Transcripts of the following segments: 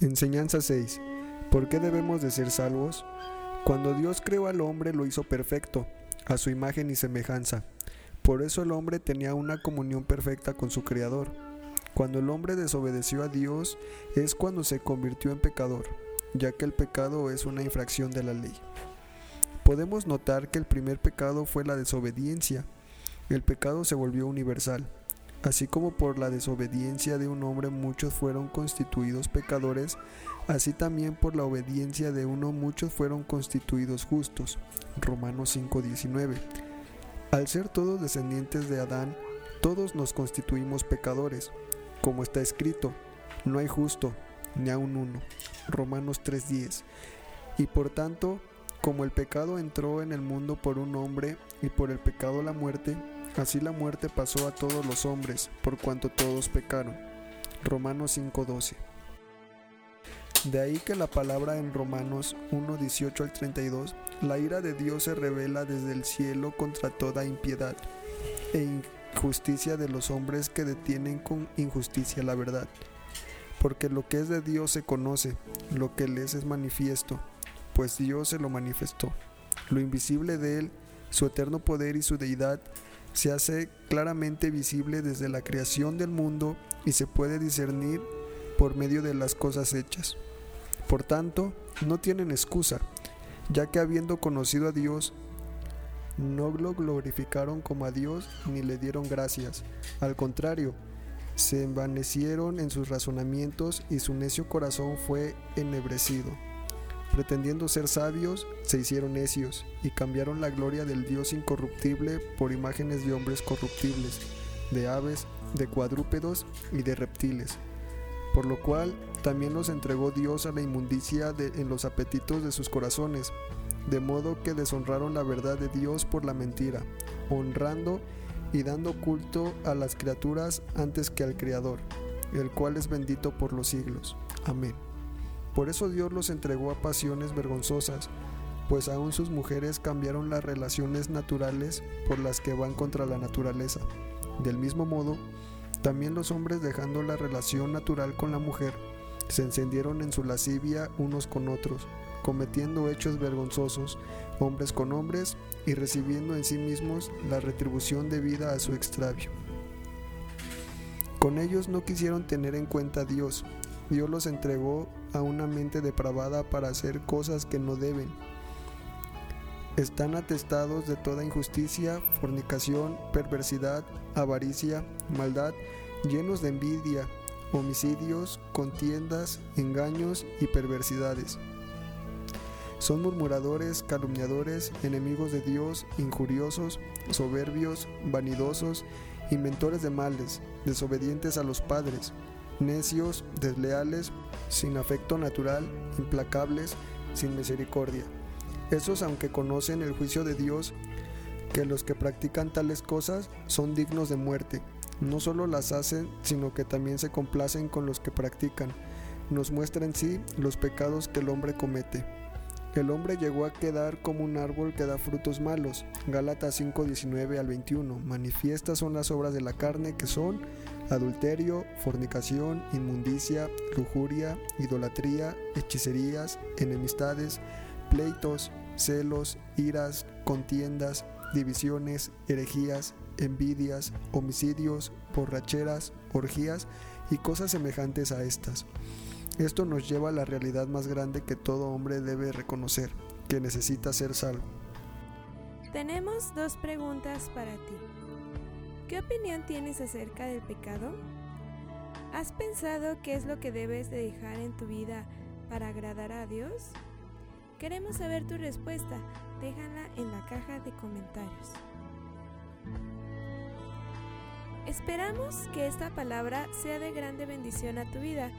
Enseñanza 6. ¿Por qué debemos de ser salvos? Cuando Dios creó al hombre lo hizo perfecto, a su imagen y semejanza. Por eso el hombre tenía una comunión perfecta con su Creador. Cuando el hombre desobedeció a Dios es cuando se convirtió en pecador, ya que el pecado es una infracción de la ley. Podemos notar que el primer pecado fue la desobediencia. El pecado se volvió universal. Así como por la desobediencia de un hombre muchos fueron constituidos pecadores, así también por la obediencia de uno muchos fueron constituidos justos. Romanos 5:19. Al ser todos descendientes de Adán, todos nos constituimos pecadores, como está escrito, no hay justo, ni aun uno. Romanos 3:10. Y por tanto, como el pecado entró en el mundo por un hombre y por el pecado la muerte, Así la muerte pasó a todos los hombres, por cuanto todos pecaron. Romanos 5:12. De ahí que la palabra en Romanos 1:18 al 32, la ira de Dios se revela desde el cielo contra toda impiedad e injusticia de los hombres que detienen con injusticia la verdad. Porque lo que es de Dios se conoce, lo que les es manifiesto, pues Dios se lo manifestó. Lo invisible de Él, su eterno poder y su deidad, se hace claramente visible desde la creación del mundo y se puede discernir por medio de las cosas hechas. Por tanto, no tienen excusa, ya que habiendo conocido a Dios, no lo glorificaron como a Dios ni le dieron gracias. Al contrario, se envanecieron en sus razonamientos y su necio corazón fue ennegrecido pretendiendo ser sabios, se hicieron necios y cambiaron la gloria del Dios incorruptible por imágenes de hombres corruptibles, de aves, de cuadrúpedos y de reptiles. Por lo cual también los entregó Dios a la inmundicia en los apetitos de sus corazones, de modo que deshonraron la verdad de Dios por la mentira, honrando y dando culto a las criaturas antes que al Creador, el cual es bendito por los siglos. Amén. Por eso Dios los entregó a pasiones vergonzosas, pues aún sus mujeres cambiaron las relaciones naturales por las que van contra la naturaleza. Del mismo modo, también los hombres dejando la relación natural con la mujer, se encendieron en su lascivia unos con otros, cometiendo hechos vergonzosos, hombres con hombres, y recibiendo en sí mismos la retribución debida a su extravio. Con ellos no quisieron tener en cuenta a Dios, Dios los entregó a una mente depravada para hacer cosas que no deben. Están atestados de toda injusticia, fornicación, perversidad, avaricia, maldad, llenos de envidia, homicidios, contiendas, engaños y perversidades. Son murmuradores, calumniadores, enemigos de Dios, injuriosos, soberbios, vanidosos, inventores de males, desobedientes a los padres necios, desleales, sin afecto natural, implacables, sin misericordia. Esos, aunque conocen el juicio de Dios, que los que practican tales cosas son dignos de muerte. No solo las hacen, sino que también se complacen con los que practican. Nos muestra en sí los pecados que el hombre comete. El hombre llegó a quedar como un árbol que da frutos malos. Gálatas 5, 19 al 21. Manifiestas son las obras de la carne que son adulterio, fornicación, inmundicia, lujuria, idolatría, hechicerías, enemistades, pleitos, celos, iras, contiendas, divisiones, herejías, envidias, homicidios, borracheras, orgías y cosas semejantes a estas. Esto nos lleva a la realidad más grande que todo hombre debe reconocer, que necesita ser salvo. Tenemos dos preguntas para ti. ¿Qué opinión tienes acerca del pecado? ¿Has pensado qué es lo que debes de dejar en tu vida para agradar a Dios? Queremos saber tu respuesta. Déjala en la caja de comentarios. Esperamos que esta palabra sea de grande bendición a tu vida.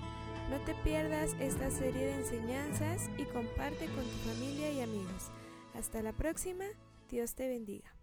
No te pierdas esta serie de enseñanzas y comparte con tu familia y amigos. Hasta la próxima. Dios te bendiga.